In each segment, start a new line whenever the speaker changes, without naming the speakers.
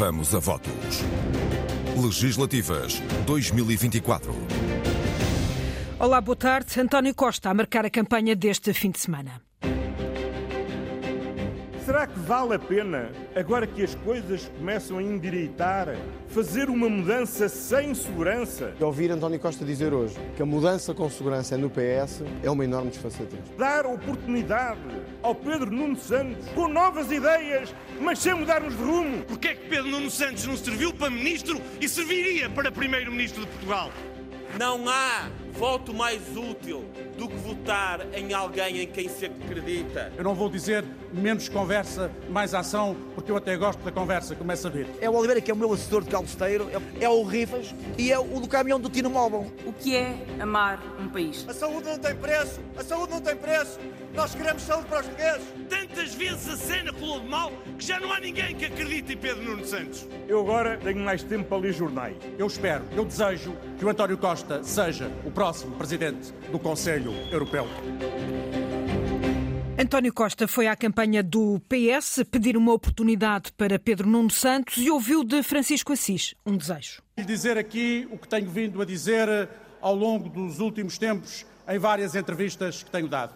Vamos a votos. Legislativas 2024.
Olá, boa tarde. António Costa a marcar a campanha deste fim de semana.
Será que vale a pena, agora que as coisas começam a endireitar, fazer uma mudança sem segurança?
Ouvir António Costa dizer hoje que a mudança com segurança é no PS é uma enorme desfaçatez.
Dar oportunidade ao Pedro Nuno Santos com novas ideias, mas sem mudarmos de rumo.
Porquê é que Pedro Nuno Santos não serviu para ministro e serviria para primeiro-ministro de Portugal?
Não há voto mais útil do que votar em alguém em quem se acredita.
Eu não vou dizer menos conversa, mais ação, porque eu até gosto da conversa, começa a ver.
É o Oliveira que é o meu assessor de calceteiro, é o Rifas e é o do caminhão do Tino Móvel.
O que é amar um país?
A saúde não tem preço, a saúde não tem preço. Nós queremos saúde para os portugueses.
Tantas vezes a cena colou de mal que já não há ninguém que acredite em Pedro Nuno Santos.
Eu agora tenho mais tempo para ler jornais.
Eu espero, eu desejo que o António Costa seja o próximo presidente do Conselho Europeu.
António Costa foi à campanha do PS pedir uma oportunidade para Pedro Nuno Santos e ouviu de Francisco Assis um desejo.
E dizer aqui o que tenho vindo a dizer ao longo dos últimos tempos em várias entrevistas que tenho dado.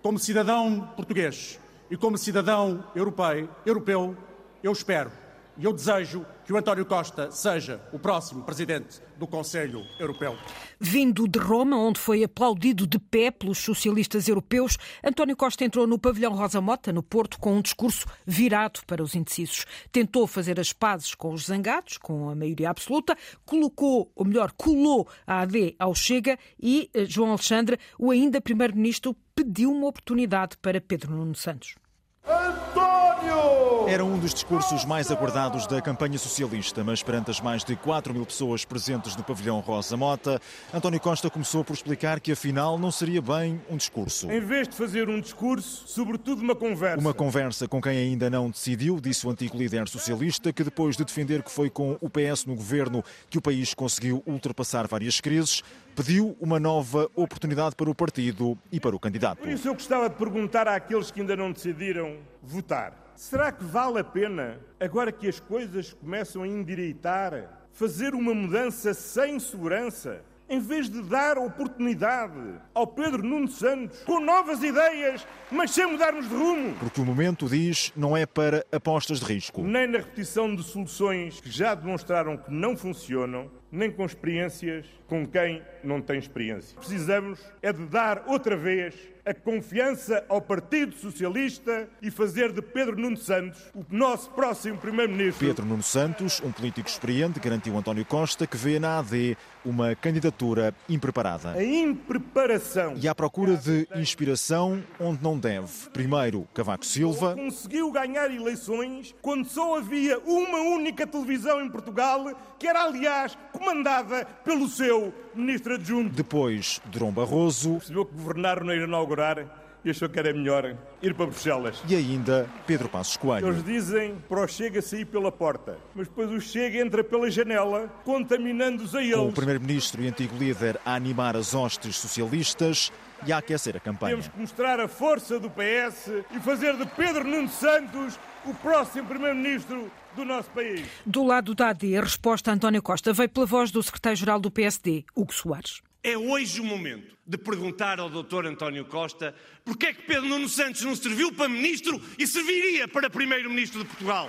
Como cidadão português e como cidadão europeu, europeu eu espero e eu desejo que o António Costa seja o próximo presidente do Conselho Europeu.
Vindo de Roma, onde foi aplaudido de pé pelos socialistas europeus, António Costa entrou no pavilhão Rosa Mota, no Porto, com um discurso virado para os indecisos. Tentou fazer as pazes com os zangados, com a maioria absoluta, colocou, ou melhor, colou a AD ao Chega e eh, João Alexandre, o ainda primeiro-ministro, pediu uma oportunidade para Pedro Nuno Santos.
Era um dos discursos mais aguardados da campanha socialista, mas perante as mais de 4 mil pessoas presentes no pavilhão Rosa Mota, António Costa começou por explicar que afinal não seria bem um discurso.
Em vez de fazer um discurso, sobretudo uma conversa.
Uma conversa com quem ainda não decidiu, disse o antigo líder socialista, que depois de defender que foi com o PS no governo que o país conseguiu ultrapassar várias crises, pediu uma nova oportunidade para o partido e para o candidato.
Por isso eu gostava de perguntar àqueles que ainda não decidiram votar. Será que vale a pena, agora que as coisas começam a endireitar, fazer uma mudança sem segurança? Em vez de dar oportunidade ao Pedro Nuno Santos com novas ideias, mas sem mudarmos de rumo.
Porque o momento, diz, não é para apostas de risco.
Nem na repetição de soluções que já demonstraram que não funcionam, nem com experiências com quem não tem experiência. Precisamos é de dar outra vez a confiança ao Partido Socialista e fazer de Pedro Nuno Santos o nosso próximo Primeiro-Ministro.
Pedro Nuno Santos, um político experiente, garantiu António Costa que vê na AD uma candidatura impreparada.
A impreparação.
E à procura de inspiração onde não deve. Primeiro, Cavaco Silva.
Conseguiu ganhar eleições quando só havia uma única televisão em Portugal, que era, aliás, comandada pelo seu ministro adjunto.
Depois, Durão Barroso.
Percebeu que governar não ia inaugurar e achou que era melhor ir para Bruxelas.
E ainda Pedro Passos Coelho.
Eles dizem para o Chega sair pela porta, mas depois o Chega entra pela janela, contaminando-os a eles.
Com o Primeiro-Ministro e antigo líder a animar as hostes socialistas e a aquecer a campanha.
Temos que mostrar a força do PS e fazer de Pedro Nuno Santos o próximo Primeiro-Ministro do nosso país.
Do lado da AD, a resposta a António Costa veio pela voz do secretário-geral do PSD, Hugo Soares.
É hoje o momento de perguntar ao Dr. António Costa porque é que Pedro Nuno Santos não serviu para ministro e serviria para primeiro-ministro de Portugal.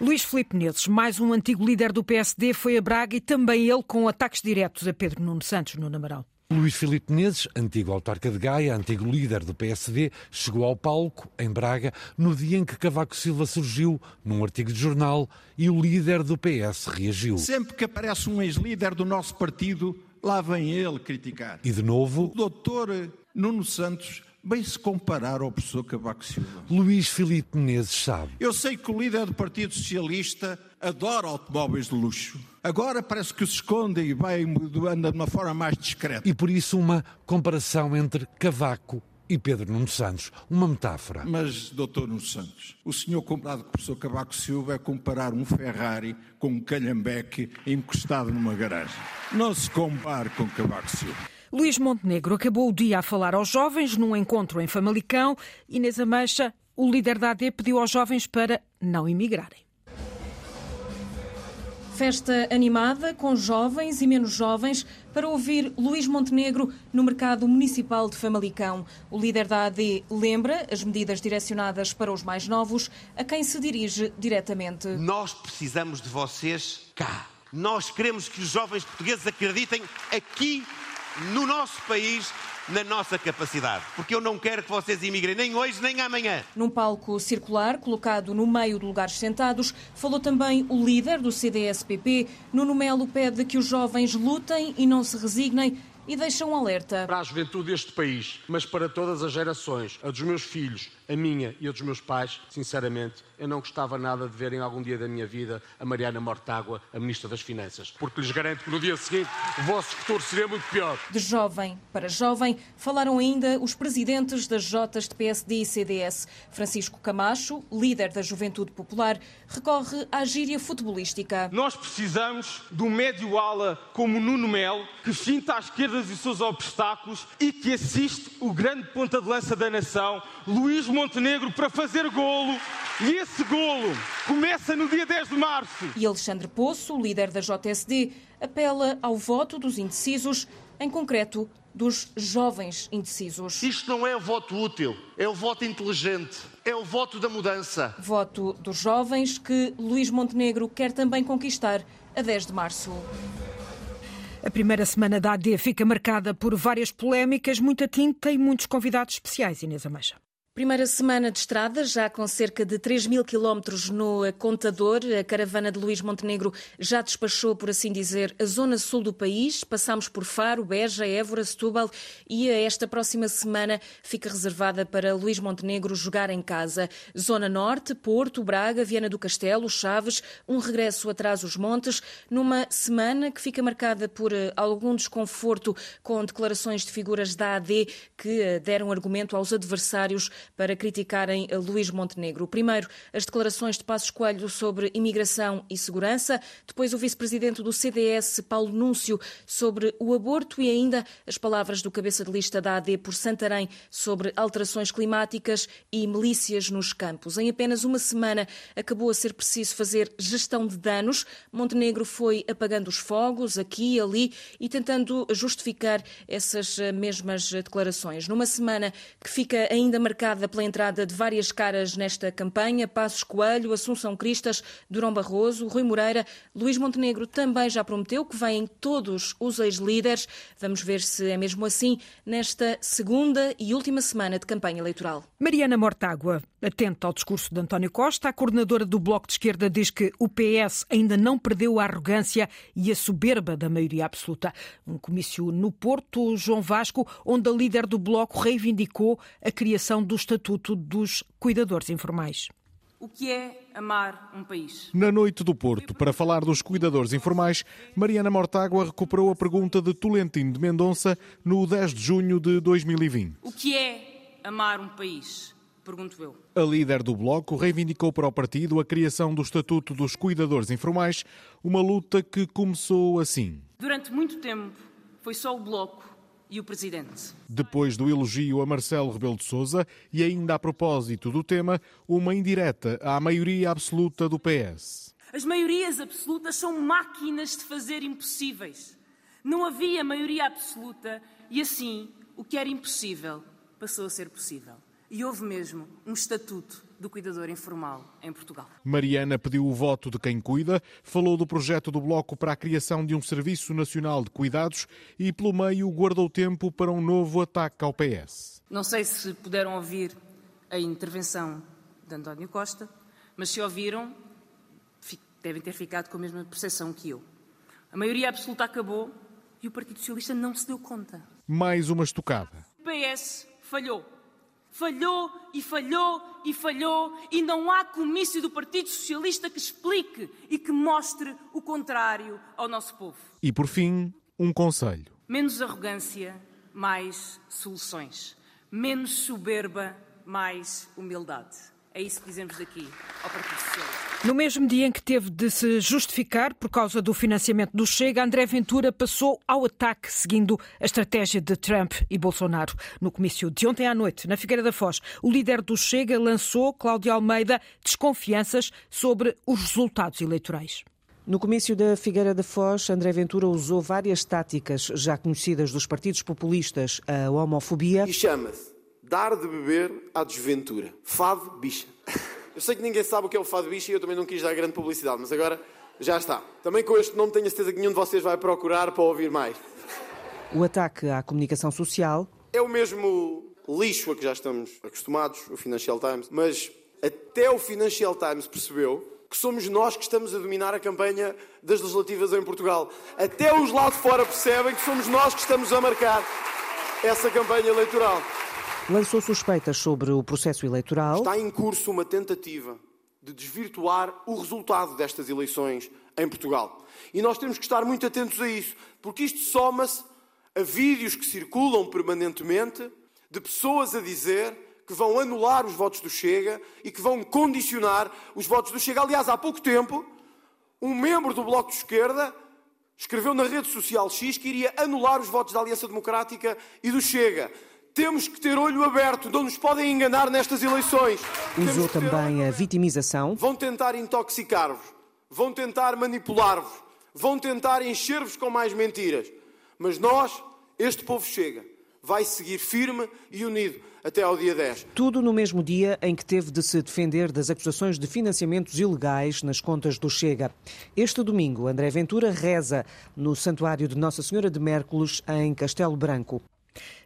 Luís Filipe Menezes, mais um antigo líder do PSD, foi a Braga e também ele com ataques diretos a Pedro Nuno Santos no Amaral.
Luís Filipe Menezes, antigo autarca de Gaia, antigo líder do PSD, chegou ao palco, em Braga, no dia em que Cavaco Silva surgiu, num artigo de jornal, e o líder do PS reagiu.
Sempre que aparece um ex-líder do nosso partido, lá vem ele criticar.
E de novo...
O doutor Nuno Santos bem se comparar ao professor Cavaco Silva.
Luís Filipe Menezes sabe.
Eu sei que o líder do Partido Socialista adora automóveis de luxo. Agora parece que se esconde e vai anda de uma forma mais discreta.
E por isso uma comparação entre Cavaco e Pedro Nuno Santos. Uma metáfora.
Mas, doutor Nuno Santos, o senhor comparado com o professor Cavaco Silva é comparar um Ferrari com um calhambeque encostado numa garagem. Não se compare com Cavaco Silva.
Luís Montenegro acabou o dia a falar aos jovens num encontro em Famalicão. Inês Ameixa, o líder da AD, pediu aos jovens para não emigrarem.
festa animada com jovens e menos jovens para ouvir Luís Montenegro no mercado municipal de Famalicão. O líder da AD lembra as medidas direcionadas para os mais novos, a quem se dirige diretamente.
Nós precisamos de vocês cá. Nós queremos que os jovens portugueses acreditem aqui no nosso país na nossa capacidade, porque eu não quero que vocês imigrem nem hoje nem amanhã.
Num palco circular, colocado no meio de lugares sentados, falou também o líder do CDS-PP. Nuno Melo pede que os jovens lutem e não se resignem e deixa um alerta.
Para a juventude deste país, mas para todas as gerações, a dos meus filhos, a minha e a dos meus pais, sinceramente, eu não gostava nada de ver em algum dia da minha vida a Mariana Mortágua, a Ministra das Finanças, porque lhes garanto que no dia seguinte o vosso futuro seria muito pior.
De jovem para jovem, falaram ainda os presidentes das Jotas de PSD e CDS. Francisco Camacho, líder da Juventude Popular, recorre à gíria futebolística.
Nós precisamos de um médio-ala como Nuno Melo, que finta à esquerda os seus obstáculos e que assiste o grande ponta de lança da nação, Luís Montenegro, para fazer golo. E esse golo começa no dia 10 de março.
E Alexandre Poço, líder da JSD, apela ao voto dos indecisos, em concreto dos jovens indecisos.
Isto não é o voto útil, é o voto inteligente, é o voto da mudança.
Voto dos jovens que Luís Montenegro quer também conquistar a 10 de março.
A primeira semana da AD fica marcada por várias polémicas, muita tinta e muitos convidados especiais, Inês Ameixa.
Primeira semana de estrada, já com cerca de 3 mil quilómetros no contador. A caravana de Luís Montenegro já despachou, por assim dizer, a zona sul do país. Passamos por Faro, Beja, Évora, Setúbal e esta próxima semana fica reservada para Luís Montenegro jogar em casa. Zona Norte, Porto, Braga, Viana do Castelo, Chaves, um regresso atrás os montes, numa semana que fica marcada por eh, algum desconforto com declarações de figuras da AD que eh, deram argumento aos adversários para criticarem Luís Montenegro. Primeiro, as declarações de Passos Coelho sobre imigração e segurança, depois o vice-presidente do CDS, Paulo Núncio, sobre o aborto e ainda as palavras do cabeça de lista da AD por Santarém sobre alterações climáticas e milícias nos campos. Em apenas uma semana acabou a ser preciso fazer gestão de danos. Montenegro foi apagando os fogos aqui e ali e tentando justificar essas mesmas declarações. Numa semana que fica ainda marcada marcada pela entrada de várias caras nesta campanha, Passos Coelho, Assunção Cristas, Durão Barroso, Rui Moreira, Luís Montenegro também já prometeu que vêm todos os ex-líderes. Vamos ver se é mesmo assim nesta segunda e última semana de campanha eleitoral.
Mariana Mortágua, atenta ao discurso de António Costa, a coordenadora do Bloco de Esquerda diz que o PS ainda não perdeu a arrogância e a soberba da maioria absoluta. Um comício no Porto, João Vasco, onde a líder do Bloco reivindicou a criação do Estatuto dos Cuidadores Informais.
O que é amar um país?
Na noite do Porto, para falar dos cuidadores informais, Mariana Mortágua recuperou a pergunta de Tolentino de Mendonça no 10 de junho de 2020.
O que é amar um país? Pergunto eu.
A líder do Bloco reivindicou para o partido a criação do Estatuto dos Cuidadores Informais, uma luta que começou assim.
Durante muito tempo, foi só o Bloco e o Presidente.
Depois do elogio a Marcelo Rebelo de Sousa e ainda a propósito do tema, uma indireta à maioria absoluta do PS.
As maiorias absolutas são máquinas de fazer impossíveis. Não havia maioria absoluta e assim o que era impossível passou a ser possível. E houve mesmo um estatuto do cuidador informal em Portugal.
Mariana pediu o voto de quem cuida, falou do projeto do Bloco para a criação de um Serviço Nacional de Cuidados e, pelo meio, guardou tempo para um novo ataque ao PS.
Não sei se puderam ouvir a intervenção de António Costa, mas se ouviram, devem ter ficado com a mesma percepção que eu. A maioria absoluta acabou e o Partido Socialista não se deu conta.
Mais uma estocada.
O PS falhou falhou e falhou e falhou, e não há comício do Partido Socialista que explique e que mostre o contrário ao nosso povo.
E por fim, um conselho:
menos arrogância, mais soluções. Menos soberba, mais humildade. É isso que dizemos daqui ao Partido Socialista.
No mesmo dia em que teve de se justificar por causa do financiamento do Chega, André Ventura passou ao ataque, seguindo a estratégia de Trump e Bolsonaro. No comício de ontem à noite, na Figueira da Foz, o líder do Chega lançou, Cláudio Almeida, desconfianças sobre os resultados eleitorais.
No comício da Figueira da Foz, André Ventura usou várias táticas já conhecidas dos partidos populistas, a homofobia.
E chama-se dar de beber à desventura. Fado bicha. Eu sei que ninguém sabe o que é o fado bicha e eu também não quis dar grande publicidade, mas agora já está. Também com este nome tenho a certeza que nenhum de vocês vai procurar para ouvir mais.
O ataque à comunicação social.
É o mesmo lixo a que já estamos acostumados, o Financial Times, mas até o Financial Times percebeu que somos nós que estamos a dominar a campanha das legislativas em Portugal. Até os lá de fora percebem que somos nós que estamos a marcar essa campanha eleitoral.
Lançou suspeitas sobre o processo eleitoral.
Está em curso uma tentativa de desvirtuar o resultado destas eleições em Portugal. E nós temos que estar muito atentos a isso, porque isto soma-se a vídeos que circulam permanentemente de pessoas a dizer que vão anular os votos do Chega e que vão condicionar os votos do Chega. Aliás, há pouco tempo, um membro do Bloco de Esquerda escreveu na rede social X que iria anular os votos da Aliança Democrática e do Chega. Temos que ter olho aberto, não nos podem enganar nestas eleições.
Usou também a vitimização.
Vão tentar intoxicar-vos, vão tentar manipular-vos, vão tentar encher-vos com mais mentiras. Mas nós, este povo chega, vai seguir firme e unido até ao dia 10.
Tudo no mesmo dia em que teve de se defender das acusações de financiamentos ilegais nas contas do Chega. Este domingo, André Ventura reza no Santuário de Nossa Senhora de Mércules, em Castelo Branco.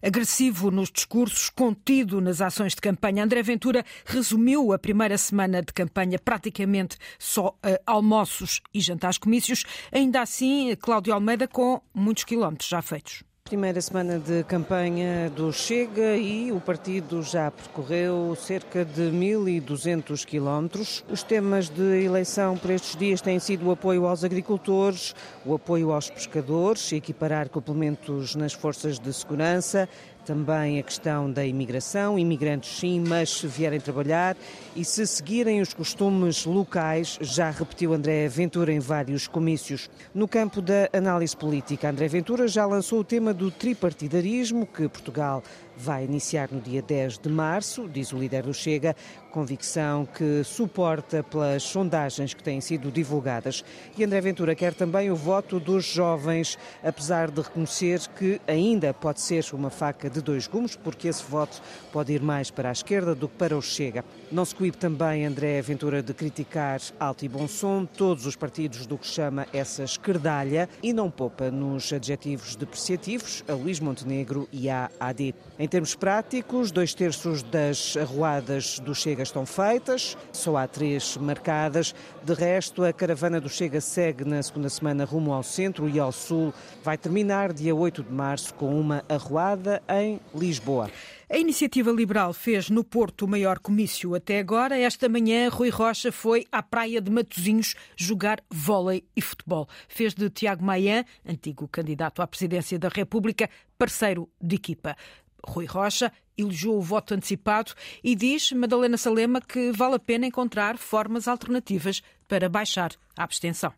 Agressivo nos discursos, contido nas ações de campanha, André Ventura resumiu a primeira semana de campanha praticamente só a almoços e jantares comícios. Ainda assim, Cláudio Almeida com muitos quilómetros já feitos.
Primeira semana de campanha do Chega e o partido já percorreu cerca de 1.200 quilómetros. Os temas de eleição por estes dias têm sido o apoio aos agricultores, o apoio aos pescadores, equiparar complementos nas forças de segurança, também a questão da imigração, imigrantes sim, mas se vierem trabalhar e se seguirem os costumes locais, já repetiu André Ventura em vários comícios. No campo da análise política, André Ventura já lançou o tema do tripartidarismo, que Portugal vai iniciar no dia 10 de março, diz o líder do Chega, convicção que suporta pelas sondagens que têm sido divulgadas. E André Ventura quer também o voto dos jovens, apesar de reconhecer que ainda pode ser uma faca de dois gumes, porque esse voto pode ir mais para a esquerda do que para o Chega. Não se coíbe também André Ventura de criticar alto e bom som todos os partidos do que chama essa esquerdalha e não poupa nos adjetivos depreciativos a Luís Montenegro e à AD. Em termos práticos, dois terços das arruadas do Chega estão feitas, só há três marcadas. De resto, a caravana do Chega segue na segunda semana rumo ao centro e ao sul. Vai terminar dia 8 de março com uma arruada em Lisboa.
A iniciativa liberal fez no Porto o maior comício até agora. Esta manhã, Rui Rocha foi à praia de Matosinhos jogar vôlei e futebol. Fez de Tiago Maia, antigo candidato à presidência da República, parceiro de equipa. Rui Rocha elogiou o voto antecipado e diz, Madalena Salema, que vale a pena encontrar formas alternativas para baixar a abstenção.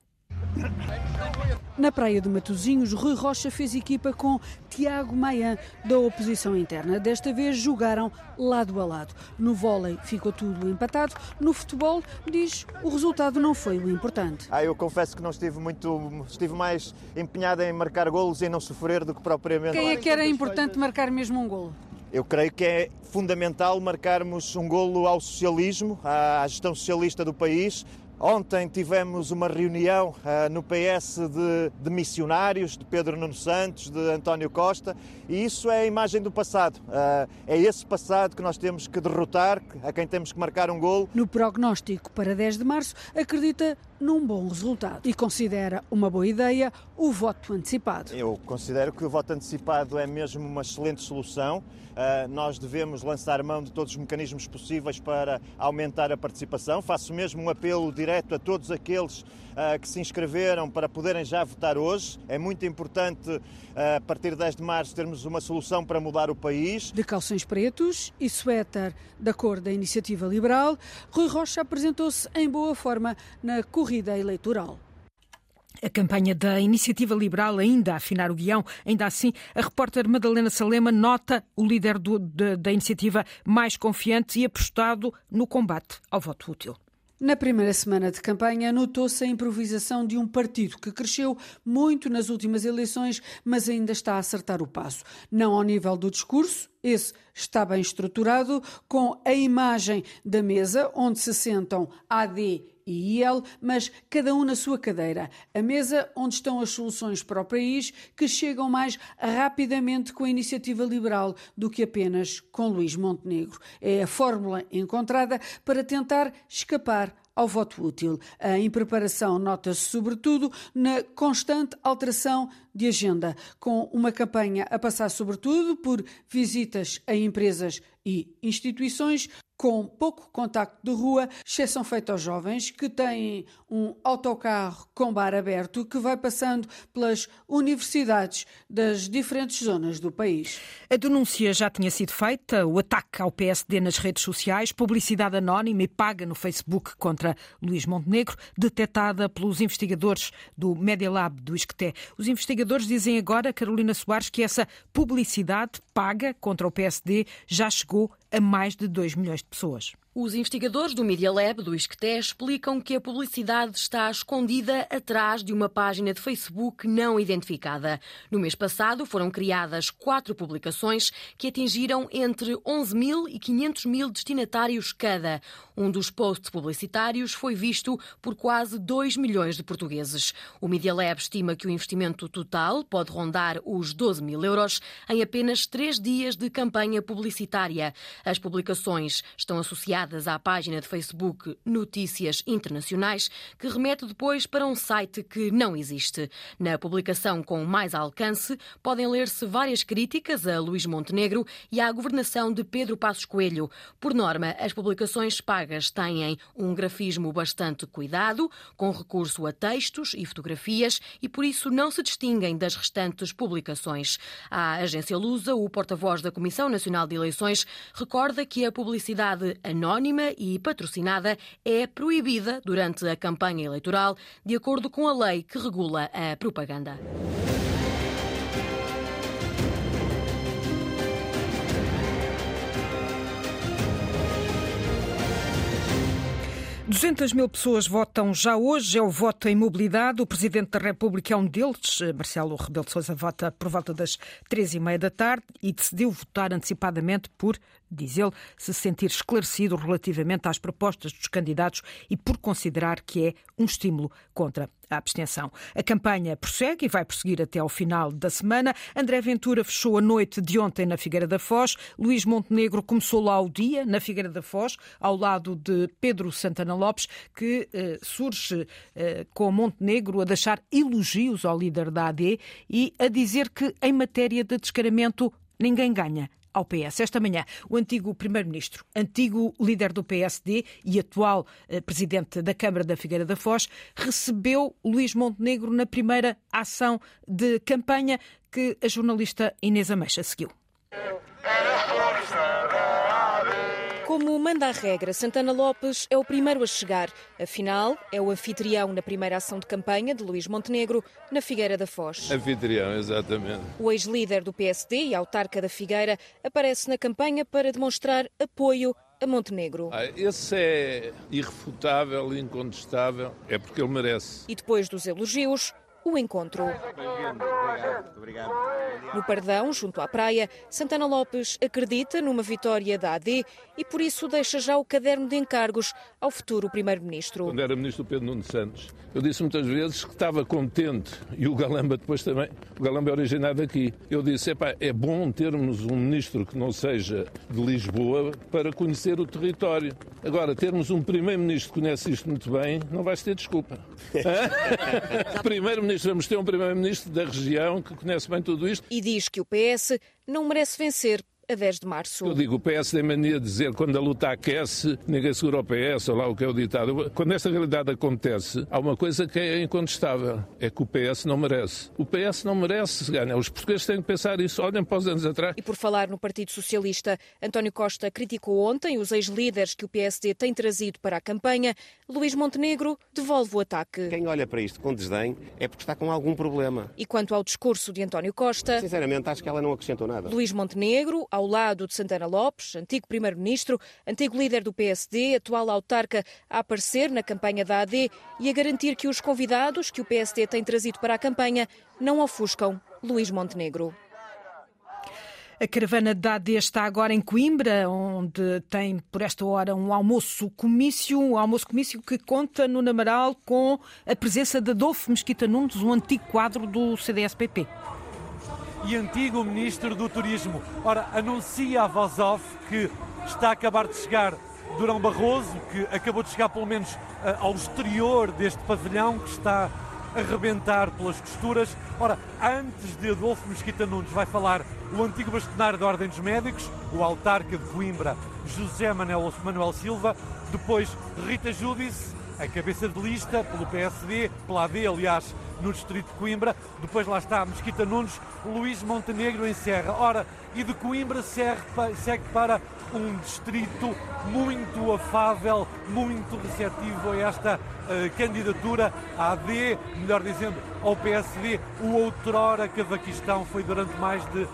Na praia de Matosinhos, Rui Rocha fez equipa com Tiago Maia, da oposição interna. Desta vez jogaram lado a lado. No vôlei ficou tudo empatado. No futebol, diz, o resultado não foi o importante.
Ah, eu confesso que não estive muito. Estive mais empenhado em marcar golos e não sofrer do que propriamente.
Quem é que era importante marcar mesmo um golo?
Eu creio que é fundamental marcarmos um golo ao socialismo, à gestão socialista do país, Ontem tivemos uma reunião uh, no PS de, de, missionários, de Pedro Nuno Santos, de António Costa, e isso é a imagem do passado. Uh, é esse passado que nós temos que derrotar, a quem temos que marcar um golo.
No prognóstico para 10 de março, acredita num bom resultado e considera uma boa ideia o voto antecipado.
Eu considero que o voto antecipado é mesmo uma excelente solução. Uh, nós devemos lançar mão de todos os mecanismos possíveis para aumentar a participação. Faço mesmo um apelo direto a todos aqueles uh, que se inscreveram para poderem já votar hoje. É muito importante, uh, a partir de 10 de março, termos uma solução para mudar o país.
De calções pretos e suéter da cor da Iniciativa Liberal, Rui Rocha apresentou-se em boa forma na corrida eleitoral.
A campanha da Iniciativa Liberal ainda a afinar o guião. Ainda assim, a repórter Madalena Salema nota o líder do, de, da iniciativa mais confiante e apostado no combate ao voto útil.
Na primeira semana de campanha, notou-se a improvisação de um partido que cresceu muito nas últimas eleições, mas ainda está a acertar o passo. Não ao nível do discurso, esse está bem estruturado, com a imagem da mesa onde se sentam AD e IEL, mas cada um na sua cadeira. A mesa onde estão as soluções para o país que chegam mais rapidamente com a iniciativa liberal do que apenas com Luís Montenegro. É a fórmula encontrada para tentar escapar ao voto útil. A impreparação nota-se sobretudo na constante alteração de agenda, com uma campanha a passar sobretudo por visitas a empresas e instituições, com pouco contacto de rua, exceção feita aos jovens que têm um autocarro com bar aberto que vai passando pelas universidades das diferentes zonas do país.
A denúncia já tinha sido feita, o ataque ao PSD nas redes sociais, publicidade anónima e paga no Facebook contra Luís Montenegro, detectada pelos investigadores do Media Lab do Isqueté. Os investigadores dizem agora, Carolina Soares, que essa publicidade paga contra o PSD já chegou a mais de 2 milhões de pessoas.
Os investigadores do Media Lab do Isqueté explicam que a publicidade está escondida atrás de uma página de Facebook não identificada. No mês passado foram criadas quatro publicações que atingiram entre 11 mil e 500 mil destinatários cada. Um dos posts publicitários foi visto por quase 2 milhões de portugueses. O Media Lab estima que o investimento total pode rondar os 12 mil euros em apenas três dias de campanha publicitária. As publicações estão associadas à página de Facebook Notícias Internacionais, que remete depois para um site que não existe. Na publicação com mais alcance, podem ler-se várias críticas a Luís Montenegro e à governação de Pedro Passos Coelho. Por norma, as publicações pagas têm um grafismo bastante cuidado, com recurso a textos e fotografias e por isso não se distinguem das restantes publicações. A agência Lusa, o porta-voz da Comissão Nacional de Eleições, recorda que a publicidade anónima anónima e patrocinada é proibida durante a campanha eleitoral, de acordo com a lei que regula a propaganda.
200 mil pessoas votam já hoje, é o voto em mobilidade. O Presidente da República é um deles. Marcelo Rebelo de Sousa vota por volta das três e meia da tarde e decidiu votar antecipadamente por, diz ele, se sentir esclarecido relativamente às propostas dos candidatos e por considerar que é um estímulo contra a abstenção. A campanha prossegue e vai prosseguir até ao final da semana. André Ventura fechou a noite de ontem na Figueira da Foz. Luís Montenegro começou lá o dia na Figueira da Foz, ao lado de Pedro Santana Lopes, que eh, surge eh, com Montenegro a deixar elogios ao líder da AD e a dizer que em matéria de descaramento ninguém ganha ao PS. Esta manhã, o antigo Primeiro-Ministro, antigo líder do PSD e atual eh, Presidente da Câmara da Figueira da Foz, recebeu Luís Montenegro na primeira ação de campanha que a jornalista Inês Ameixa seguiu.
Como manda a regra, Santana Lopes é o primeiro a chegar. Afinal, é o anfitrião na primeira ação de campanha de Luís Montenegro, na Figueira da Foz.
Anfitrião, exatamente.
O ex-líder do PSD e autarca da Figueira aparece na campanha para demonstrar apoio a Montenegro.
Ah, esse é irrefutável, incontestável, é porque ele merece.
E depois dos elogios, o encontro.
Obrigado, obrigado.
No Pardão, junto à praia, Santana Lopes acredita numa vitória da AD e por isso deixa já o caderno de encargos ao futuro Primeiro-Ministro.
Quando era Ministro Pedro Nuno Santos, eu disse muitas vezes que estava contente, e o Galamba depois também, o Galamba é originado aqui. Eu disse, é bom termos um Ministro que não seja de Lisboa para conhecer o território. Agora, termos um Primeiro-Ministro que conhece isto muito bem, não vais ter desculpa. Primeiro-Ministro, vamos ter um Primeiro-Ministro da região que conhece bem tudo isto.
E diz que o PS não merece vencer a 10 de março.
Eu digo, o PS tem mania de dizer quando a luta aquece, ninguém segura o PS, ou lá o que é o ditado. Quando esta realidade acontece, há uma coisa que é incontestável, é que o PS não merece. O PS não merece se ganhar. Os portugueses têm que pensar isso. Olhem para os anos atrás.
E por falar no Partido Socialista, António Costa criticou ontem os ex-líderes que o PSD tem trazido para a campanha. Luís Montenegro devolve o ataque.
Quem olha para isto com desdém é porque está com algum problema.
E quanto ao discurso de António Costa...
Sinceramente, acho que ela não acrescentou nada.
Luís Montenegro, ao lado de Santana Lopes, antigo primeiro-ministro, antigo líder do PSD, atual autarca, a aparecer na campanha da AD e a garantir que os convidados que o PSD tem trazido para a campanha não ofuscam Luís Montenegro.
A caravana da AD está agora em Coimbra, onde tem por esta hora um almoço-comício, um almoço-comício que conta no Namaral com a presença de Adolfo Mesquita Nunes, um antigo quadro do CDS-PP.
E antigo Ministro do Turismo. Ora, anuncia a voz off que está a acabar de chegar Durão Barroso, que acabou de chegar pelo menos eh, ao exterior deste pavilhão, que está a rebentar pelas costuras. Ora, antes de Adolfo Mesquita Nunes vai falar o antigo bastonário da Ordem dos Médicos, o autarca de Coimbra, José Manuel, Manuel Silva, depois Rita Júdice, a cabeça de lista pelo PSD, pela AD, aliás, no distrito de Coimbra. Depois lá está Mesquita Nunes, Luís Montenegro em Serra. Ora, e de Coimbra segue para um distrito muito afável, muito receptivo a esta uh, candidatura à AD, melhor dizendo, ao PSD. O outrora Cavaquistão foi durante mais de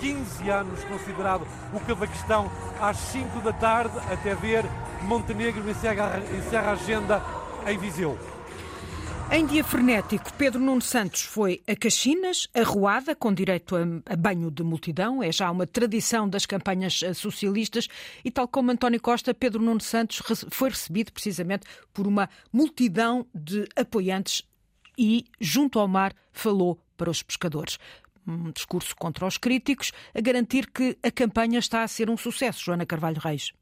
15 anos considerado o Cavaquistão às 5 da tarde, até ver Montenegro encerra, encerra a agenda em Viseu.
Em dia frenético, Pedro Nuno Santos foi a Caxinas, arruada, com direito a, banho de multidão. É já uma tradição das campanhas eh, socialistas. E, tal como António Costa, Pedro Nuno Santos foi recebido precisamente por uma multidão de apoiantes e, junto ao mar, falou para os pescadores um discurso contra os críticos, a garantir que a campanha está a ser um sucesso. Joana Carvalho Reis.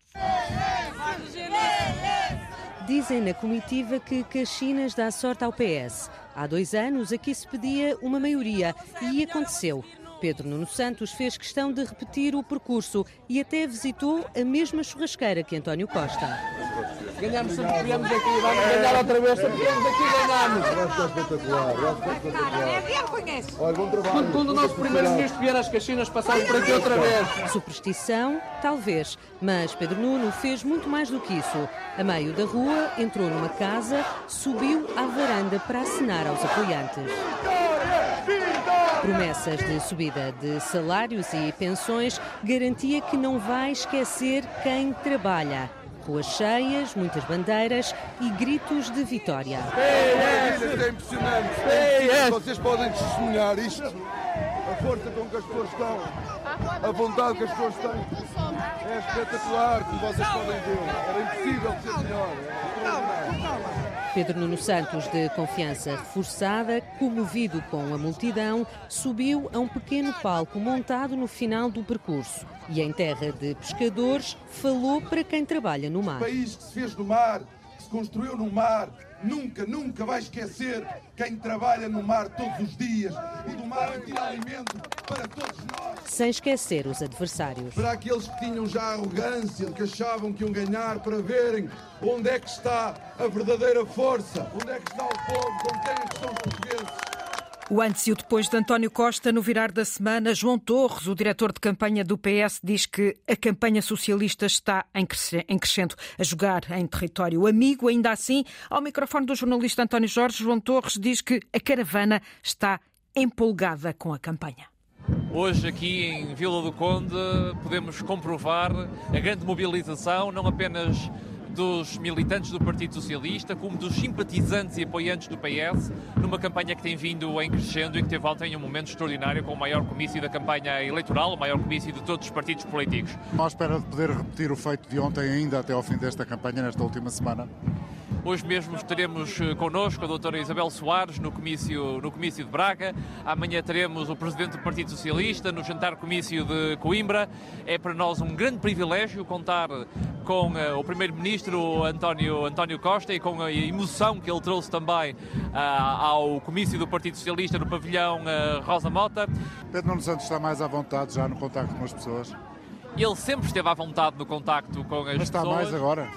Dizem na comitiva que Caxinas dá sorte ao PS. Há dois anos aqui se pedia uma maioria e aconteceu. Pedro Nuno Santos fez questão de repetir o percurso e até visitou a mesma churrasqueira que António Costa.
Ganhamos sempre que viemos aqui, vamos ganhar outra vez, sempre que viemos aqui ganhamos.
É espetacular, é espetacular.
É, conhece. Olha, bom trabalho. Quando, quando o nosso primeiro-ministro vier às Caxinas, passamos por aqui outra vez.
Superstição, talvez, mas Pedro Nuno fez muito mais do que isso. A meio da rua, entrou numa casa, subiu à varanda para acenar aos apoiantes. Promessas de subida de salários e pensões, garantia que não vai esquecer quem trabalha. Ruas cheias, muitas bandeiras e gritos de vitória.
É impressionante. É Vocês podem testemunhar isto. A força com que as pessoas estão, a vontade que as pessoas têm. É espetacular, como vocês podem ver. Era impossível ser melhor.
Pedro Nuno Santos, de confiança reforçada, comovido com a multidão, subiu a um pequeno palco montado no final do percurso e, em terra de pescadores, falou para quem trabalha no mar.
O país que se fez no mar, que se construiu no mar, nunca, nunca vai esquecer quem trabalha no mar todos os dias e do mar retira alimento para todos nós.
Sem esquecer os adversários.
Para aqueles que tinham já arrogância, que achavam que iam ganhar, para verem onde é que está a verdadeira força, onde é que está o povo, com quem é que estão os portugueses.
O antes e o depois de António Costa, no virar da semana, João Torres, o diretor de campanha do PS, diz que a campanha socialista está em crescendo, a jogar em território amigo. Ainda assim, ao microfone do jornalista António Jorge, João Torres diz que a caravana está empolgada com a campanha.
Hoje, aqui em Vila do Conde, podemos comprovar a grande mobilização, não apenas dos militantes do Partido Socialista, como dos simpatizantes e apoiantes do PS, numa campanha que tem vindo em crescendo e que teve ontem um momento extraordinário com o maior comício da campanha eleitoral, o maior comício de todos os partidos políticos.
À espera de poder repetir o feito de ontem ainda até ao fim desta campanha, nesta última semana?
Hoje mesmo teremos eh, connosco a doutora Isabel Soares no comício, no comício de Braga. Amanhã teremos o presidente do Partido Socialista no jantar comício de Coimbra. É para nós um grande privilégio contar com uh, o primeiro-ministro António, António Costa e com a emoção que ele trouxe também uh, ao comício do Partido Socialista no pavilhão uh, Rosa Mota.
Pedro Nuno Santos está mais à vontade já no contacto com as pessoas?
Ele sempre esteve à vontade no contacto com as
Mas está
pessoas.
mais agora?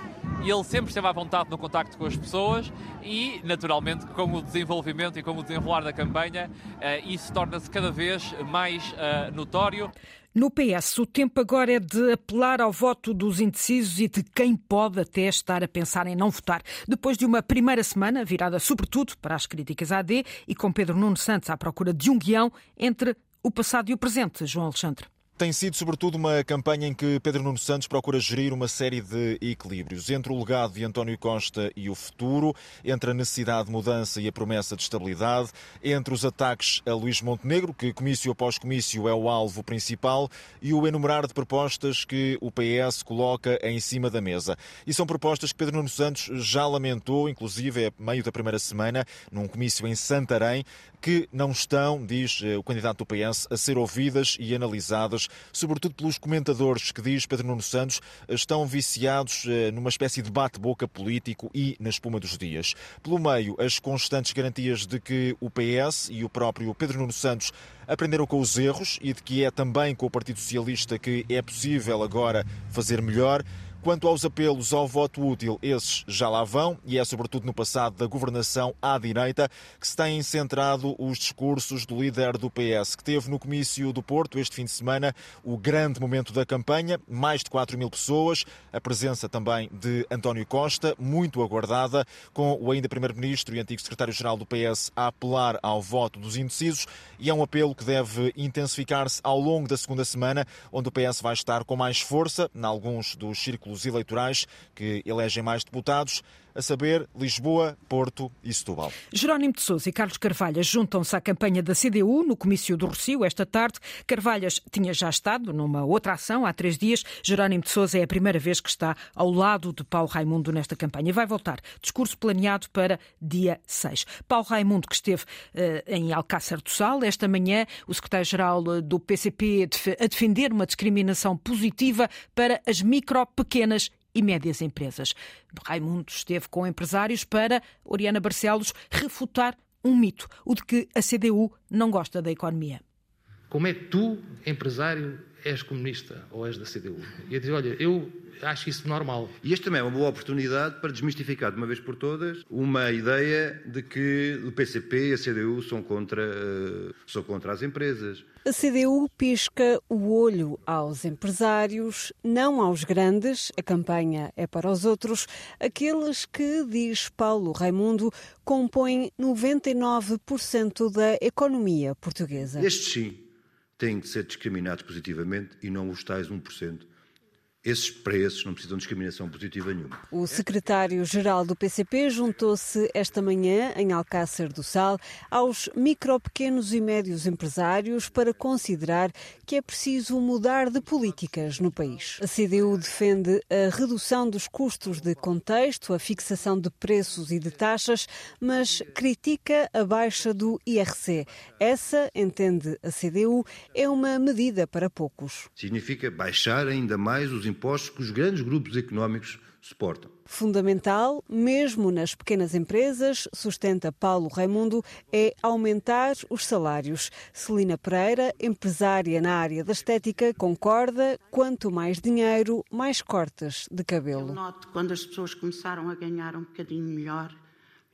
E ele sempre esteve à vontade no contacto com as pessoas e, naturalmente, com o desenvolvimento e com o desenrolar da campanha, uh, isso torna-se cada vez mais uh, notório.
No PS, o tempo agora é de apelar ao voto dos indecisos e de quem pode até estar a pensar em não votar. Depois de uma primeira semana virada sobretudo para as críticas à AD e com Pedro Nuno Santos à procura de um guião entre o passado e o presente, João Alexandre.
Tem sido, sobretudo, uma campanha em que Pedro Nuno Santos procura gerir uma série de equilíbrios entre o legado de António Costa e o futuro, entre a necessidade de mudança e a promessa de estabilidade, entre os ataques a Luís Montenegro, que comício após comício é o alvo principal, e o enumerar de propostas que o PS coloca em cima da mesa. E são propostas que Pedro Nuno Santos já lamentou, inclusive é meio da primeira semana, num comício em Santarém, que não estão, diz eh, o candidato do PS, a ser ouvidas e analisadas sobretudo pelos comentadores que, diz Pedro Nuno Santos, estão viciados eh, numa espécie de bate-boca político e na espuma dos dias. Pelo meio, as constantes garantias de que o PS e o próprio Pedro Nuno Santos aprenderam com os erros e de que é também com o Partido Socialista que é possível agora fazer melhor. Quanto aos apelos ao voto útil, esses já lá vão e é sobretudo no passado da governação à direita que se têm centrado os discursos do líder do PS, que teve no comício do Porto este fim de semana o grande momento da campanha, mais de 4 mil pessoas, a presença também de António Costa, muito aguardada, com o ainda primeiro-ministro e antigo secretário-geral do PS a apelar ao voto dos indecisos. E é um apelo que deve intensificar-se ao longo da segunda semana, onde o PS vai estar com mais força, em alguns dos círculos círculos eleitorais que elegem mais deputados a saber Lisboa, Porto e Setúbal.
Jerónimo de Sousa e Carlos Carvalhas juntam-se à campanha da CDU no comício do Rocio esta tarde. Carvalhas tinha já estado numa outra ação há três dias. Jerónimo de Sousa é a primeira vez que está ao lado de Paulo Raimundo nesta campanha. Vai voltar. Discurso planeado para dia 6. Paulo Raimundo, que esteve uh, em Alcácer do Sal, esta manhã, o secretário-geral do PCP a defender uma discriminação positiva para as micro, pequenas e médias empresas. Raimundo esteve com empresários para, Oriana Barcelos, refutar um mito, o de que a CDU não gosta da economia.
Como é que tu, empresário, és comunista ou és da CDU? E eu digo, olha, eu acho isso normal.
E este também é uma boa oportunidade para desmistificar de uma vez por todas uma ideia de que o PCP e a CDU são contra, uh, são contra as empresas.
A CDU pisca o olho aos empresários, não aos grandes, a campanha é para os outros, aqueles que, diz Paulo Raimundo, compõem 99% da economia portuguesa.
Estes sim têm de ser discriminados positivamente e não os tais 1% esses preços não precisam de discriminação positiva nenhuma.
O secretário-geral do PCP juntou-se esta manhã em Alcácer do Sal aos micro, pequenos e médios empresários para considerar que é preciso mudar de políticas no país. A CDU defende a redução dos custos de contexto, a fixação de preços e de taxas, mas critica a baixa do IRC. Essa, entende a CDU, é uma medida para poucos.
Significa baixar ainda mais os impostos que os grandes grupos económicos suportam.
Fundamental, mesmo nas pequenas empresas, sustenta Paulo Raimundo, é aumentar os salários. Celina Pereira, empresária na área da estética, concorda: quanto mais dinheiro, mais cortes de cabelo. Eu
noto quando as pessoas começaram a ganhar um bocadinho melhor,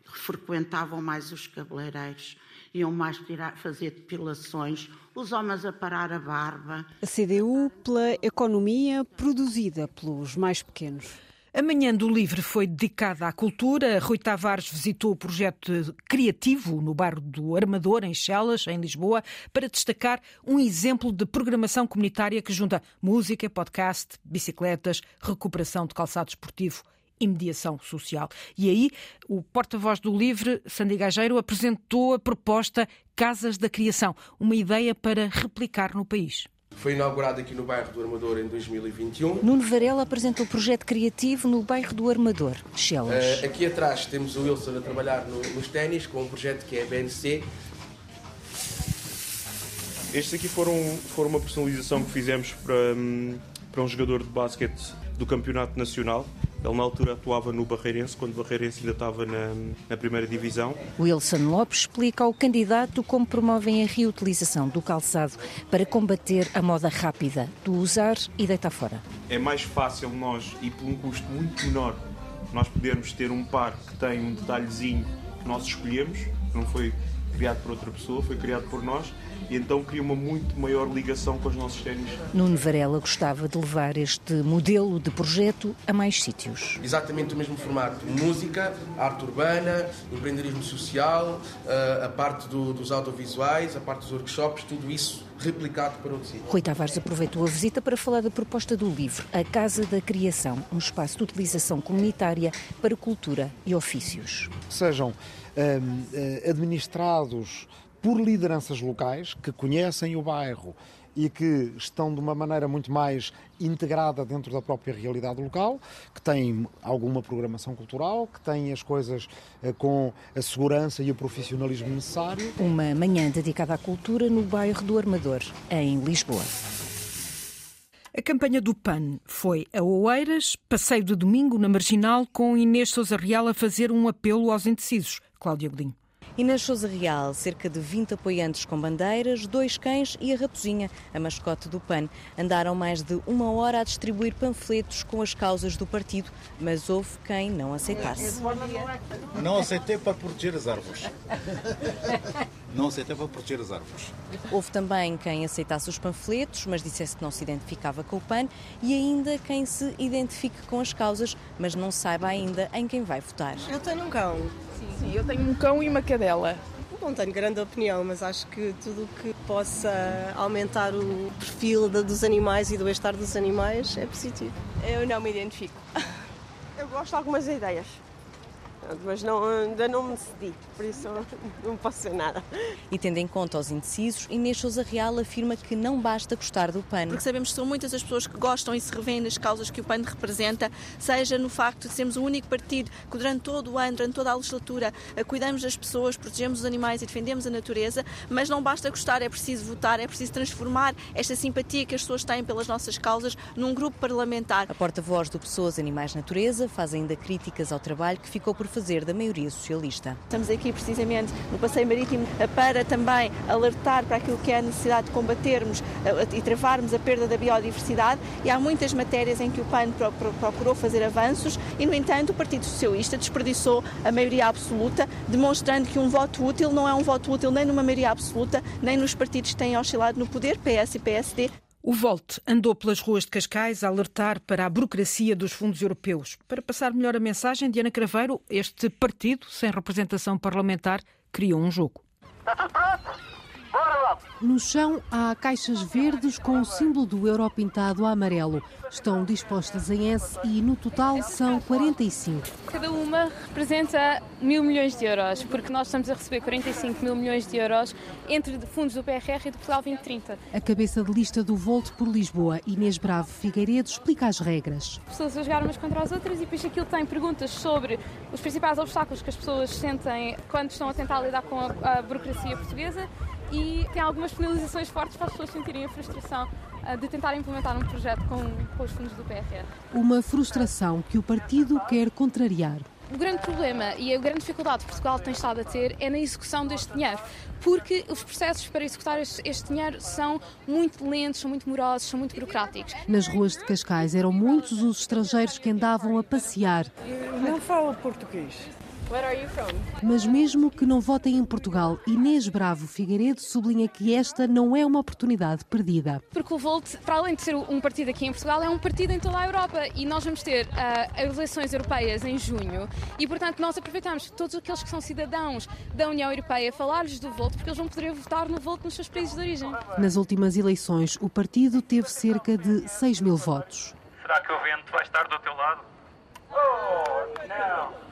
frequentavam mais os cabeleireiros iam mais tirar, fazer depilações, os homens a parar a barba.
A CDU pela economia produzida pelos mais pequenos.
A Manhã do Livre foi dedicada à cultura. Rui Tavares visitou o projeto criativo no bairro do Armador, em Chelas, em Lisboa, para destacar um exemplo de programação comunitária que junta música, podcast, bicicletas, recuperação de calçado esportivo e mediação social. E aí, o porta-voz do Livre, Sandy Gageiro, apresentou a proposta Casas da Criação, uma ideia para replicar no país.
Foi inaugurado aqui no bairro do Armador em 2021.
Nuno Varela apresentou o projeto criativo no bairro do Armador, Chelas.
Uh, aqui atrás temos o Wilson a trabalhar no, nos ténis com um projeto que é a BNC.
Estes aqui foram, foram uma personalização que fizemos para, hum, para um jogador de basquete do Campeonato Nacional. Ele na altura atuava no Barreirense, quando o Barreirense ainda estava na, na, primeira divisão.
Wilson Lopes explica ao candidato como promovem a reutilização do calçado para combater a moda rápida do usar e deitar fora.
É mais fácil nós, e por um custo muito menor, nós podermos ter um par que tem um detalhezinho que nós escolhemos, que não foi criado por outra pessoa, foi criado por nós e então cria uma muito maior ligação com os nossos ténis.
Nuno Varela gostava de levar este modelo de projeto a mais sítios.
Exatamente o mesmo formato: música, arte urbana, empreendedorismo social, eh, a parte do, dos audiovisuais, a parte dos workshops, tudo isso replicado para outro sítio.
Rui Tavares aproveitou a visita para falar da proposta do livro A Casa da Criação, um espaço de utilização comunitária para cultura e ofícios.
Sejam administrados por lideranças locais que conhecem o bairro e que estão de uma maneira muito mais integrada dentro da própria realidade local, que têm alguma programação cultural, que têm as coisas eh, com a segurança e o profissionalismo necessário.
Uma manhã dedicada à cultura no bairro do Armador, em Lisboa.
A campanha do PAN foi a Oeiras, passeio de domingo na Marginal, com Inês Sousa Real a fazer um apelo aos indecisos. Cláudia Godinho.
Inês Sousa Real, cerca de 20 apoiantes com bandeiras, dois cães e a raposinha, a mascote do PAN. Andaram mais de uma hora a distribuir panfletos com as causas do partido, mas houve quem não aceitasse.
Não aceitei para proteger as árvores. Não aceitei para proteger as árvores.
Houve também quem aceitasse os panfletos, mas dissesse que não se identificava com o PAN, e ainda quem se identifique com as causas, mas não saiba ainda em quem vai votar.
Eu tenho um cão.
Sim, eu tenho um cão e uma cadela.
Não tenho grande opinião, mas acho que tudo o que possa aumentar o perfil dos animais e do bem-estar dos animais é positivo.
Eu não me identifico.
Eu gosto de algumas ideias mas não, ainda não me decidi, por isso não posso dizer nada.
E tendo em conta os indecisos, Inês Sousa Real afirma que não basta gostar do PAN.
Porque sabemos que são muitas as pessoas que gostam e se revêem nas causas que o PAN representa, seja no facto de sermos o único partido que durante todo o ano, durante toda a legislatura, cuidamos das pessoas, protegemos os animais e defendemos a natureza, mas não basta gostar, é preciso votar, é preciso transformar esta simpatia que as pessoas têm pelas nossas causas num grupo parlamentar.
A porta-voz do Pessoas, Animais, Natureza faz ainda críticas ao trabalho que ficou por fazer da maioria socialista.
Estamos aqui precisamente no Passeio Marítimo para também alertar para aquilo que é a necessidade de combatermos e travarmos a perda da biodiversidade e há muitas matérias em que o PAN procurou fazer avanços e, no entanto, o Partido Socialista desperdiçou a maioria absoluta, demonstrando que um voto útil não é um voto útil nem numa maioria absoluta, nem nos partidos que têm oscilado no poder, PS e PSD.
O Volte andou pelas ruas de Cascais a alertar para a burocracia dos fundos europeus. Para passar melhor a mensagem, Diana Craveiro, este partido, sem representação parlamentar, criou um jogo.
Está tudo pronto?
No chão há caixas verdes com o símbolo do euro pintado a amarelo. Estão dispostas em S e no total são 45.
Cada uma representa mil milhões de euros, porque nós estamos a receber 45 mil milhões de euros entre fundos do PRR e do Portugal 2030.
A cabeça de lista do Volto por Lisboa, Inês Bravo Figueiredo, explica as regras.
As pessoas a jogar umas contra as outras e depois aquilo tem perguntas sobre os principais obstáculos que as pessoas sentem quando estão a tentar lidar com a, a burocracia portuguesa e tem algumas penalizações fortes para as pessoas sentirem a frustração uh, de tentar implementar um projeto com, com os fundos do PRR.
Uma frustração que o partido quer contrariar.
O grande problema e a grande dificuldade que Portugal tem estado a ter é na execução deste dinheiro, porque os processos para executar este, este, dinheiro são muito lentos, são muito morosos, são muito burocráticos.
Nas ruas de Cascais eram muitos os estrangeiros que andavam a passear.
Não falo português.
Mas mesmo que não votem em Portugal, Inês Bravo Figueiredo sublinha que esta não é uma oportunidade perdida.
Porque o Volt, para além de ser um partido aqui em Portugal, é um partido em toda a Europa e nós vamos ter uh, eleições europeias em junho e, portanto, nós aproveitamos todos aqueles que são cidadãos da União Europeia falar-lhes do Volt porque eles vão poder votar no Volt nos seus países de origem.
Nas últimas eleições, o partido teve cerca de 6 mil votos.
Será que o vento vai estar do teu lado? Oh, não!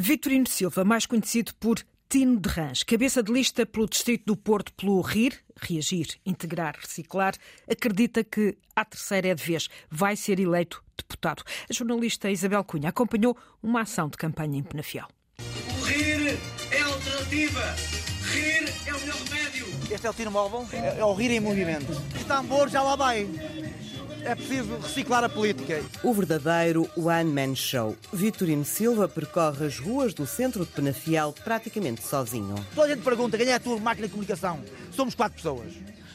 Vitorino Silva, mais conhecido por Tino de Rãs, cabeça de lista pelo Distrito do Porto pelo RIR, Reagir, Integrar, Reciclar, acredita que à terceira é de vez vai ser eleito deputado. A jornalista Isabel Cunha acompanhou uma ação de campanha em Penafiel.
O RIR é a alternativa. RIR é o melhor remédio.
Este é o tiro móvel, é, é o RIR em movimento. Tambor já lá vai é preciso reciclar a política.
O verdadeiro One Man Show. Vitorino Silva percorre as ruas do centro de Penafiel praticamente sozinho.
Toda a gente pergunta quem é a tua máquina de comunicação. Somos quatro pessoas.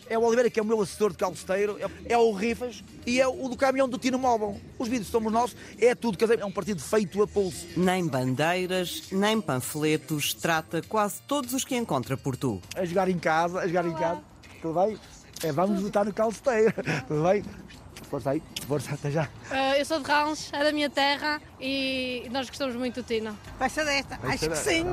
é o Oliveira, que é o meu assessor de calceteiro, é, é o Rifas e é o do caminhão do Tino Móvel. Os vídeos somos nossos, é tudo, quer dizer, é um partido feito a pulso.
Nem bandeiras, nem panfletos, trata quase todos os que encontra por tu.
A jogar em casa, a jogar em casa, tudo bem? É, vamos lutar no calceteiro, tudo bem? Força aí, força, até já.
Uh, eu sou de Rãos, é da minha terra e nós gostamos muito do Tino.
Vai ser desta,
Vai
acho que sim.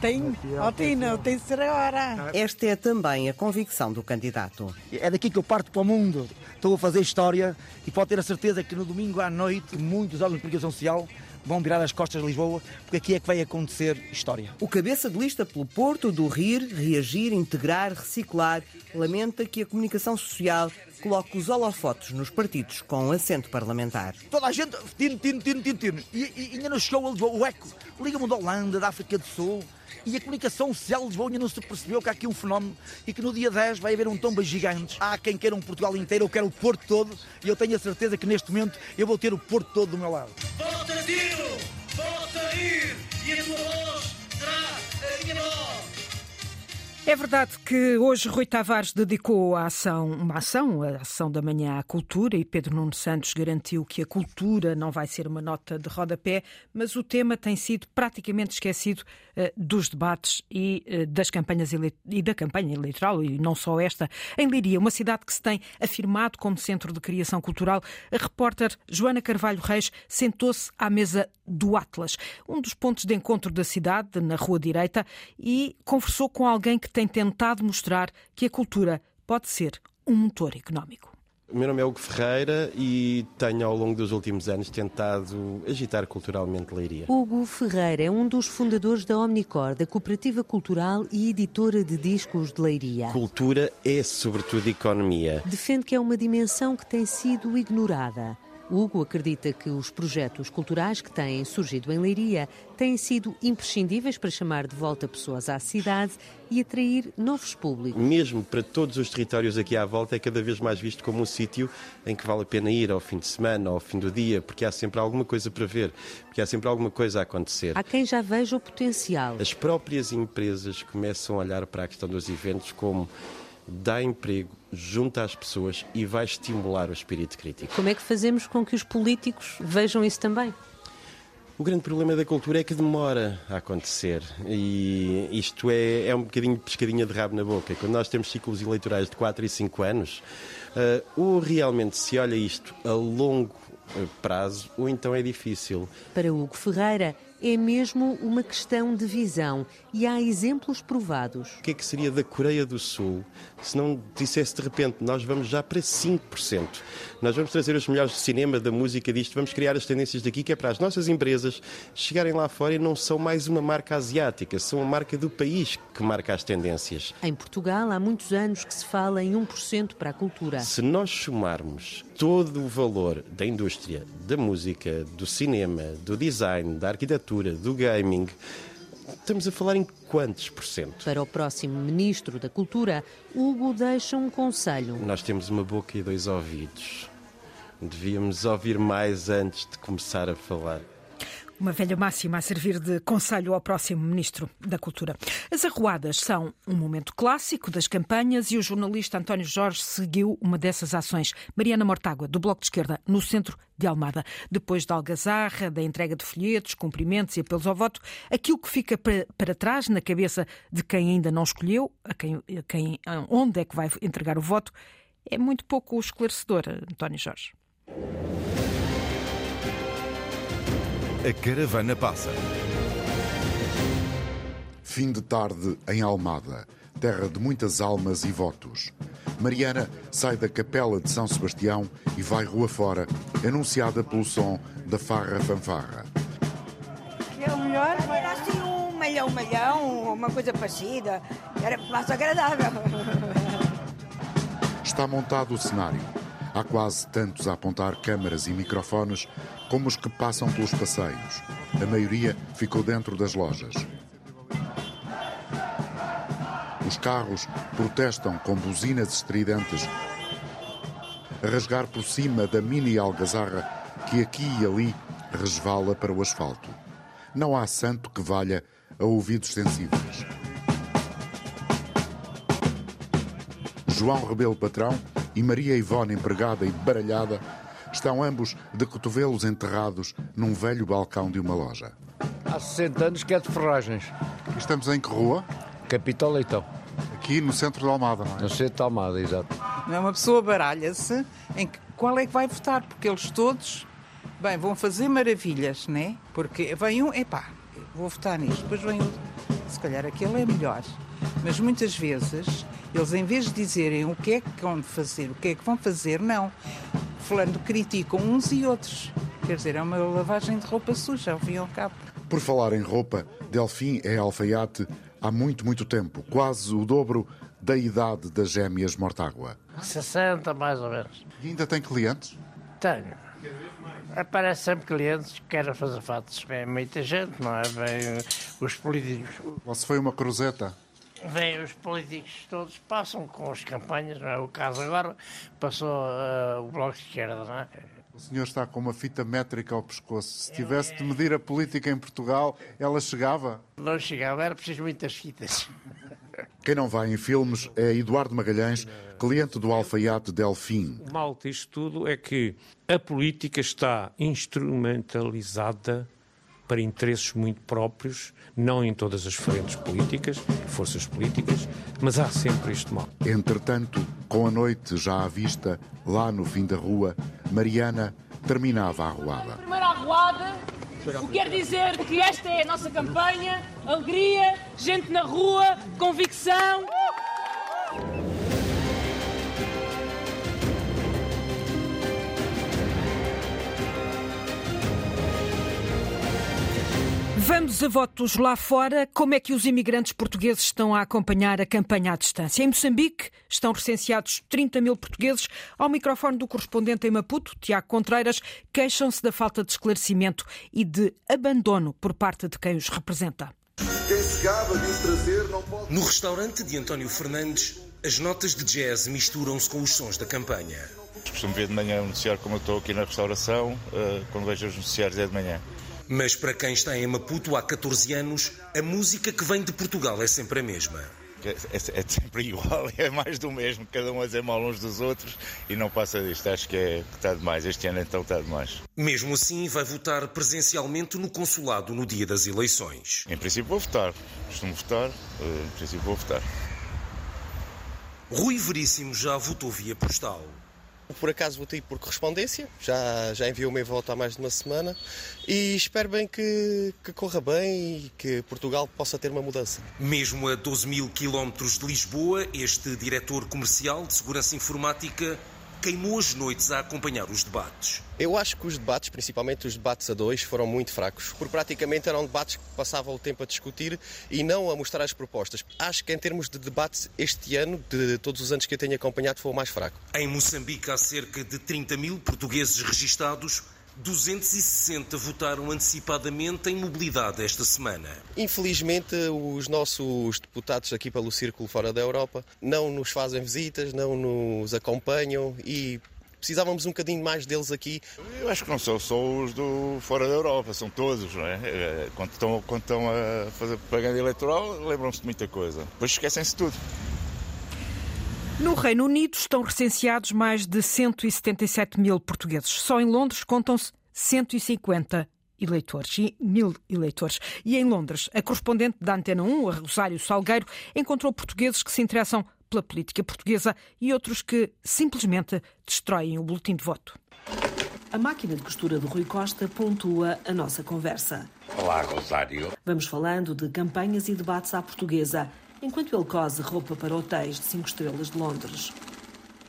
Tem, ó Tino, tem de ser agora.
Esta é também a convicção do candidato.
É daqui que eu parto para o mundo. Estou a fazer história e pode ter a certeza que no domingo à noite muitos órgãos de comunicação social vão virar as costas de Lisboa, porque aqui é que vai acontecer história.
O cabeça de lista pelo Porto do Rir, Reagir, Integrar, Reciclar lamenta que a comunicação social coloque os holofotes nos partidos com assento parlamentar.
Toda a gente, tino, tino, tino, tino. E, e ainda não chegou a Lisboa. O eco, liga-me da Holanda, da África do Sul. E a comunicação social de Lisboa ainda não se percebeu que há aqui um fenómeno e que no dia 10 vai haver um tomba gigante. Há quem queira um Portugal inteiro, eu quero o Porto todo. E eu tenho a certeza que neste momento eu vou ter o Porto todo do meu lado.
Volta a
É verdade que hoje Rui Tavares dedicou a ação, uma ação, a ação da manhã à cultura, e Pedro Nuno Santos garantiu que a cultura não vai ser uma nota de rodapé, mas o tema tem sido praticamente esquecido eh, dos debates e eh, das campanhas e da campanha eleitoral, e não só esta. Em Leiria, uma cidade que se tem afirmado como centro de criação cultural, a repórter Joana Carvalho Reis sentou-se à mesa do Atlas, um dos pontos de encontro da cidade, na Rua Direita, e conversou com alguém que tem tentado mostrar que a cultura pode ser um motor económico.
O meu nome é Hugo Ferreira e tenho ao longo dos últimos anos tentado agitar culturalmente Leiria.
Hugo Ferreira é um dos fundadores da Omnicor, da Cooperativa Cultural e editora de discos de Leiria.
Cultura é sobretudo economia.
Defende que é uma dimensão que tem sido ignorada. Hugo acredita que os projetos culturais que têm surgido em Leiria têm sido imprescindíveis para chamar de volta pessoas à cidade e atrair novos públicos.
Mesmo para todos os territórios aqui à volta, é cada vez mais visto como um sítio em que vale a pena ir ao fim de semana, ao fim do dia, porque há sempre alguma coisa para ver, porque há sempre alguma coisa a acontecer.
Há quem já veja o potencial.
As próprias empresas começam a olhar para a questão dos eventos como dá emprego, junta as pessoas e vai estimular o espírito crítico.
Como é que fazemos com que os políticos vejam isso também?
O grande problema da cultura é que demora a acontecer e isto é, é um bocadinho de pescadinha de rabo na boca. Quando nós temos ciclos eleitorais de 4 e 5 anos, uh, ou realmente se olha isto a longo eh, prazo, ou então é difícil.
Para Hugo Ferreira, é mesmo uma questão de visão e há exemplos provados.
O que é que seria da Coreia do Sul se não dissesse de repente nós vamos já para 5%? Nós vamos trazer os melhores do cinema, da música, disto, vamos criar as tendências daqui, que é para as nossas empresas chegarem lá fora e não são mais uma marca asiática, são a marca do país que marca as tendências.
Em Portugal, há muitos anos que se fala em 1% para a cultura.
Se nós somarmos todo o valor da indústria, da música, do cinema, do design, da arquitetura, do gaming, estamos a falar em quantos por cento?
Para o próximo Ministro da Cultura, Hugo deixa um conselho.
Nós temos uma boca e dois ouvidos. Devíamos ouvir mais antes de começar a falar.
Uma velha máxima a servir de conselho ao próximo Ministro da Cultura. As arruadas são um momento clássico das campanhas e o jornalista António Jorge seguiu uma dessas ações. Mariana Mortágua, do Bloco de Esquerda, no centro de Almada. Depois da algazarra, da entrega de folhetos, cumprimentos e apelos ao voto, aquilo que fica para, trás na cabeça de quem ainda não escolheu, a quem, a quem, onde é que vai entregar o voto, é muito pouco esclarecedor, António Jorge.
A caravana passa.
Fim de tarde em Almada, terra de muitas almas e votos. Mariana sai da capela de São Sebastião e vai rua fora, anunciada pelo som da farra fanfarra.
Que é o melhor? Era assim um malhão, malhão, uma coisa parecida. Era mais agradável.
Está montado o cenário. Há quase tantos a apontar câmaras e microfones como os que passam pelos passeios. A maioria ficou dentro das lojas. Os carros protestam com buzinas estridentes, a rasgar por cima da mini algazarra que aqui e ali resvala para o asfalto. Não há santo que valha a ouvidos sensíveis.
João Rebelo Patrão e Maria Ivone empregada e baralhada estão ambos de cotovelos enterrados num velho balcão de uma loja.
Há 60 anos que é de ferragens.
Estamos em que rua?
Capitão Leitão.
Aqui no centro de Almada, não é?
No centro de Almada, exato.
É uma pessoa baralha-se em que, qual é que vai votar, porque eles todos, bem, vão fazer maravilhas, né? Porque vem um, epá, vou votar nisto, depois vem outro, se calhar aquele é melhor. Mas muitas vezes, eles em vez de dizerem o que é que vão fazer, o que é que vão fazer, não. Falando, criticam uns e outros. Quer dizer, é uma lavagem de roupa suja, ao fim e ao cabo.
Por falar em roupa, Delfim é alfaiate há muito, muito tempo, quase o dobro da idade das gêmeas Mortágua.
60 mais ou menos.
E ainda tem clientes?
Tenho. Aparece sempre clientes que querem fazer fatos. Vem muita gente, não é? Vem os políticos.
Você foi uma cruzeta?
Vêm os políticos todos, passam com as campanhas, não é? O caso agora passou uh, o Bloco de Esquerda, não é?
O senhor está com uma fita métrica ao pescoço. Se tivesse de medir a política em Portugal, ela chegava?
Não chegava, era preciso muitas fitas.
Quem não vai em filmes é Eduardo Magalhães, cliente do alfaiate Delfim.
O mal disto tudo é que a política está instrumentalizada para interesses muito próprios, não em todas as frentes políticas, forças políticas, mas há sempre este mal.
Entretanto, com a noite já à vista, lá no fim da rua, Mariana terminava a arruada.
Primeira arruada, o que quer dizer que esta é a nossa campanha, alegria, gente na rua, convicção.
Vamos a votos lá fora. Como é que os imigrantes portugueses estão a acompanhar a campanha à distância? Em Moçambique estão recenseados 30 mil portugueses. Ao microfone do correspondente em Maputo, Tiago Contreiras, queixam-se da falta de esclarecimento e de abandono por parte de quem os representa.
Quem se gaba disso trazer não pode...
No restaurante de António Fernandes, as notas de jazz misturam-se com os sons da campanha.
Costumo ver de manhã um noticiário como eu estou aqui na restauração, eh, quando vejo os noticiários é de manhã.
Mas para quem está em Maputo há 14 anos, a música que vem de Portugal é sempre a mesma.
É, é, é, sempre igual, é mais do mesmo, cada um a dizer mal uns dos outros e não passa disto. Acho que, é, que está demais. Este ano então está demais.
Mesmo assim, vai votar presencialmente no consulado no dia das eleições.
Em princípio vou votar. Costumo votar, eh, em princípio vou votar.
Rui Veríssimo já votou via postal.
Por acaso votei por correspondência, já, já enviou o meu voto há mais de uma semana e espero bem que, que corra bem e que Portugal possa ter uma mudança.
Mesmo a 12 mil quilómetros de Lisboa, este diretor comercial de segurança informática queimou as noites a acompanhar os debates.
Eu acho que os debates, principalmente os debates a dois, foram muito fracos, porque praticamente eram debates que passavam o tempo a discutir e não a mostrar as propostas. Acho que em termos de debates, este ano, de todos os anos que eu tenho acompanhado, foi o mais fraco.
Em Moçambique há cerca de 30 mil portugueses registados 260 votaram antecipadamente em mobilidade esta semana.
Infelizmente, os nossos deputados aqui pelo Círculo fora da Europa não nos fazem visitas, não nos acompanham e precisávamos um bocadinho mais deles aqui.
Eu acho que não são só os do fora da Europa, são todos, não é? Quando estão, quando estão a fazer propaganda eleitoral, lembram-se de muita coisa. Depois esquecem-se de tudo.
No Reino Unido estão recenseados mais de 177 mil portugueses. Só em Londres contam-se 150 eleitores e mil eleitores. E em Londres, a correspondente da Antena 1, a Rosário Salgueiro, encontrou portugueses que se interessam pela política portuguesa e outros que simplesmente destroem o boletim de voto.
A máquina de costura do Rui Costa pontua a nossa conversa.
Olá, Rosário.
Vamos falando de campanhas e debates à portuguesa enquanto ele cose roupa para hotéis de 5 estrelas de Londres.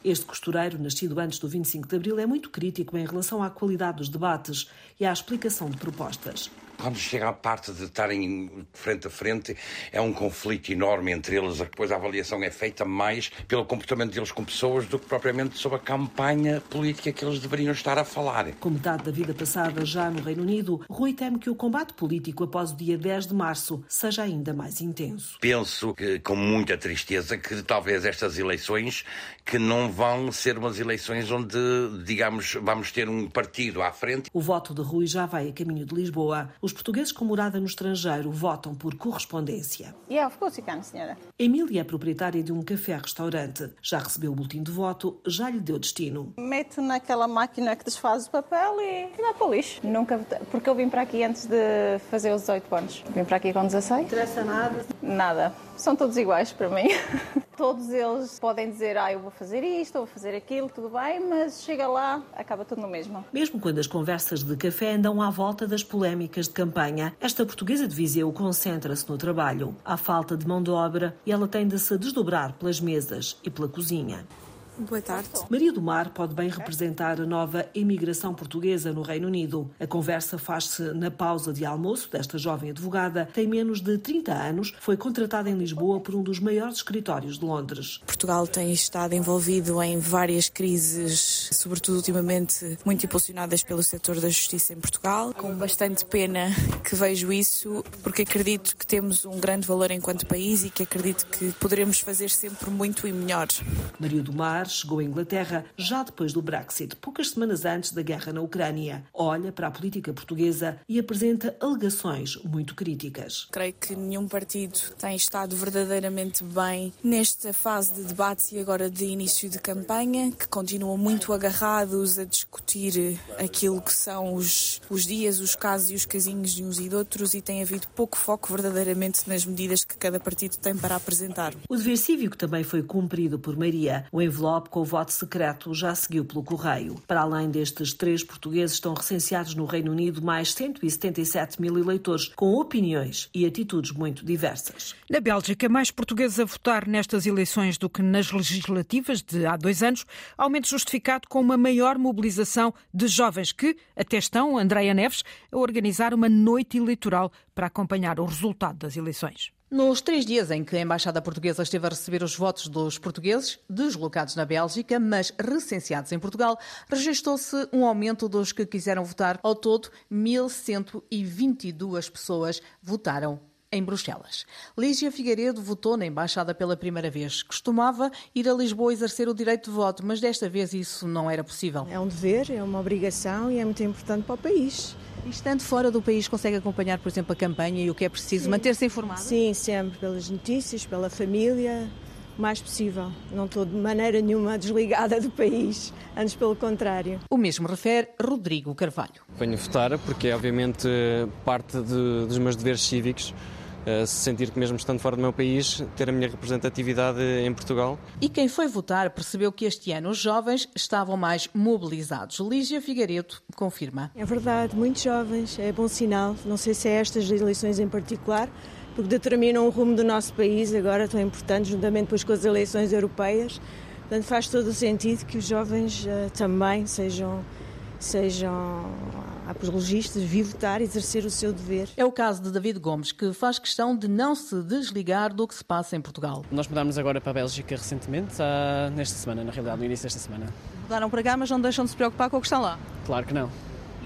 Este costureiro, nascido antes do 25 de abril, é muito crítico em relação à qualidade dos debates e à explicação de propostas
quando chega à parte de estarem frente a frente, é um conflito enorme entre eles. Depois a avaliação é feita mais pelo comportamento deles com pessoas do que propriamente sobre a campanha política que eles deveriam estar a falar.
Com metade da vida passada já no Reino Unido, Rui teme que o combate político após o dia 10 de março seja ainda mais intenso.
Penso que, com muita tristeza que talvez estas eleições que não vão ser umas eleições onde, digamos, vamos ter um partido à frente.
O voto de Rui já vai a caminho de Lisboa. Os portugueses com morada no estrangeiro votam por correspondência.
Yeah, of course you can, senhora.
Emília é proprietária de um café-restaurante. Já recebeu o boletim de voto, já lhe deu destino.
Mete naquela máquina que desfaz o papel e vai para o lixo. Nunca votei, porque eu vim para aqui antes de fazer os 18 anos. Vim para aqui com 16. Não interessa nada? Nada. São todos iguais para mim. Todos eles podem dizer, ah, eu vou fazer isto, eu vou fazer aquilo, tudo bem, mas chega lá, acaba tudo no mesmo.
Mesmo quando as conversas de café andam à volta das polémicas de campanha, esta portuguesa de Viseu concentra-se no trabalho. Há falta de mão de obra e ela tem de se desdobrar pelas mesas e pela cozinha.
Boa tarde.
Maria do Mar pode bem representar a nova imigração portuguesa no Reino Unido. A conversa faz-se na pausa de almoço desta jovem advogada. Tem menos de 30 anos, foi contratada em Lisboa por um dos maiores escritórios de Londres.
Portugal tem estado envolvido em várias crises, sobretudo ultimamente muito impulsionadas pelo setor da justiça em Portugal. Com bastante pena que vejo isso, porque acredito que temos um grande valor enquanto país e que acredito que poderemos fazer sempre muito e melhor.
Maria do Mar chegou à Inglaterra já depois do Brexit, poucas semanas antes da guerra na Ucrânia. Olha para a política portuguesa e apresenta alegações muito críticas.
Creio que nenhum partido tem estado verdadeiramente bem nesta fase de debates e agora de início de campanha, que continuam muito agarrados a discutir aquilo que são os, os dias, os casos e os casinhos de uns e de outros e tem havido pouco foco verdadeiramente nas medidas que cada partido tem para apresentar.
O dever cívico também foi cumprido por Maria. O envelope com o voto secreto já seguiu pelo correio. Para além destes três portugueses, estão recenseados no Reino Unido mais 177 mil eleitores com opiniões e atitudes muito diversas.
Na Bélgica, mais portugueses a votar nestas eleições do que nas legislativas de há dois anos, aumento justificado com uma maior mobilização de jovens que até estão, Andréia Neves, a organizar uma noite eleitoral para acompanhar o resultado das eleições.
Nos três dias em que a Embaixada Portuguesa esteve a receber os votos dos portugueses deslocados na Bélgica, mas recenseados em Portugal, registrou-se um aumento dos que quiseram votar. Ao todo, 1.122 pessoas votaram em Bruxelas. Lígia Figueiredo votou na embaixada pela primeira vez. Costumava ir a Lisboa exercer o direito de voto, mas desta vez isso não era possível.
É um dever, é uma obrigação e é muito importante para o país.
E estando fora do país, consegue acompanhar, por exemplo, a campanha e o que é preciso? Manter-se informado?
Sim, sempre, pelas notícias, pela família, o mais possível. Não estou de maneira nenhuma desligada do país, antes pelo contrário.
O mesmo refere Rodrigo Carvalho.
Venho votar porque é, obviamente, parte de, dos meus deveres cívicos sentir que mesmo estando fora do meu país, ter a minha representatividade em Portugal.
E quem foi votar percebeu que este ano os jovens estavam mais mobilizados. Lígia Figueiredo confirma.
É verdade, muitos jovens, é bom sinal. Não sei se é estas eleições em particular, porque determinam o rumo do nosso país, agora tão importantes, juntamente depois com as eleições europeias. Portanto, faz todo o sentido que os jovens uh, também sejam sejam apologistas, vir votar, exercer o seu dever.
É o caso de David Gomes, que faz questão de não se desligar do que se passa em Portugal.
Nós mudámos agora para a Bélgica recentemente, nesta semana, na realidade, no início desta semana.
Mudaram para cá, mas não deixam de se preocupar com o que está lá?
Claro que não.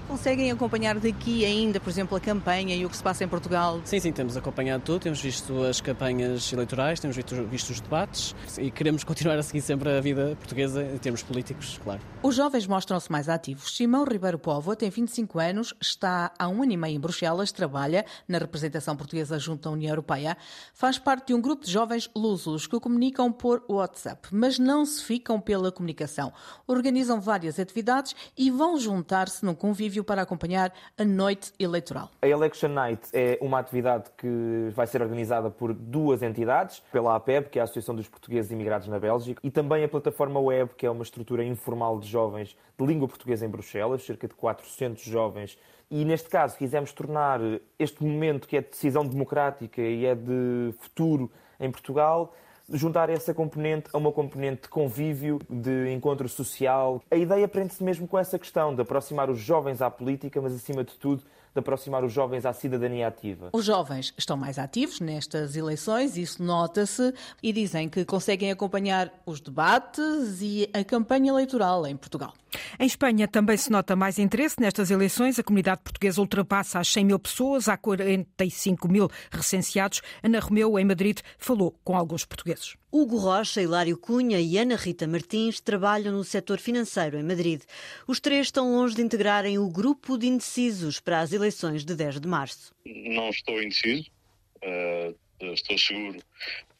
Conseguem acompanhar daqui ainda, por exemplo, a campanha e o que se passa em Portugal?
Sim, sim, temos acompanhado tudo, temos visto as campanhas eleitorais, temos visto, visto os debates e queremos continuar a seguir sempre a vida portuguesa em termos políticos, claro.
Os jovens mostram-se mais ativos. Simão Ribeiro Povo tem 25 anos, está há um ano e meio em Bruxelas, trabalha na representação portuguesa junto à União Europeia, faz parte de um grupo de jovens lusos que comunicam por WhatsApp, mas não se ficam pela comunicação. Organizam várias atividades e vão juntar-se num convívio para acompanhar a noite eleitoral.
A Election Night é uma atividade que vai ser organizada por duas entidades, pela APEB, que é a Associação dos Portugueses Imigrados na Bélgica, e também a plataforma Web, que é uma estrutura informal de jovens de língua portuguesa em Bruxelas, cerca de 400 jovens. E neste caso quisemos tornar este momento que é de decisão democrática e é de futuro em Portugal juntar essa componente a uma componente de convívio, de encontro social. A ideia prende-se mesmo com essa questão de aproximar os jovens à política, mas acima de tudo de aproximar os jovens à cidadania ativa.
Os jovens estão mais ativos nestas eleições, isso nota-se, e dizem que conseguem acompanhar os debates e a campanha eleitoral em Portugal.
Em Espanha também se nota mais interesse nestas eleições. A comunidade portuguesa ultrapassa as 100 mil pessoas, há 45 mil recenseados. Ana Romeu, em Madrid, falou com alguns portugueses.
Hugo Rocha, Hilário Cunha e Ana Rita Martins trabalham no setor financeiro em Madrid. Os três estão longe de integrarem o grupo de indecisos para as eleições de 10 de março.
Não estou indeciso, uh, estou seguro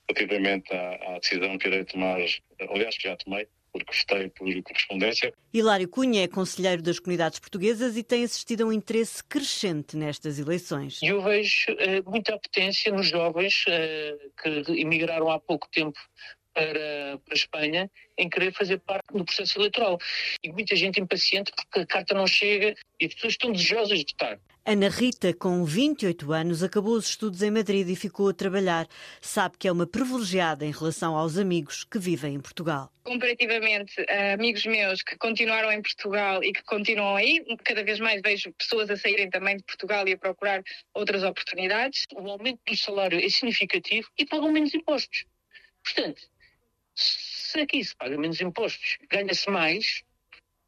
relativamente à, à decisão que irei tomar, aliás, que já tomei, porque votei por correspondência.
Hilário Cunha é conselheiro das comunidades portuguesas e tem assistido a um interesse crescente nestas eleições.
Eu vejo uh, muita potência nos jovens uh, que emigraram há pouco tempo para, para a Espanha em querer fazer parte do processo eleitoral. E muita gente impaciente porque a carta não chega e as pessoas estão desejosas de votar.
Ana Rita, com 28 anos, acabou os estudos em Madrid e ficou a trabalhar. Sabe que é uma privilegiada em relação aos amigos que vivem em Portugal.
Comparativamente a amigos meus que continuaram em Portugal e que continuam aí, cada vez mais vejo pessoas a saírem também de Portugal e a procurar outras oportunidades.
O aumento do salário é significativo e pagam menos impostos. Portanto, se aqui se paga menos impostos, ganha-se mais,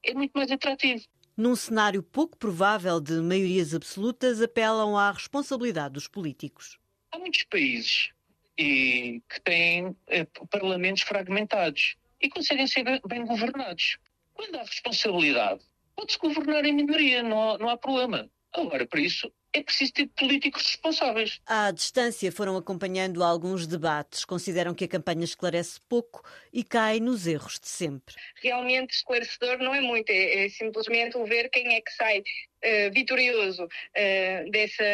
é muito mais atrativo.
Num cenário pouco provável de maiorias absolutas, apelam à responsabilidade dos políticos.
Há muitos países e, que têm eh, parlamentos fragmentados e conseguem ser bem governados. Quando há responsabilidade, pode-se governar em minoria, não há, não há problema. Agora, para isso, é preciso ter políticos responsáveis.
À distância foram acompanhando alguns debates. Consideram que a campanha esclarece pouco e cai nos erros de sempre.
Realmente esclarecedor não é muito, é, é simplesmente ver quem é que sai uh, vitorioso uh, dessa,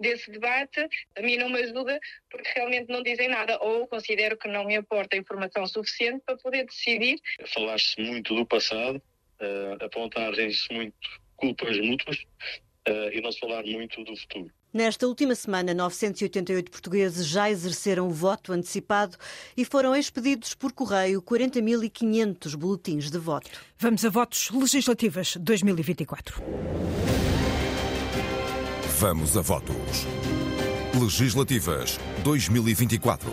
desse debate. A mim não me ajuda porque realmente não dizem nada ou considero que não me aporta informação suficiente para poder decidir.
Falar-se muito do passado, uh, apontarem-se muito culpas mútuas uh, e não se falar muito do futuro.
Nesta última semana, 988 portugueses já exerceram o voto antecipado e foram expedidos por correio 40.500 boletins de voto.
Vamos a votos legislativas 2024.
Vamos a votos. Legislativas 2024.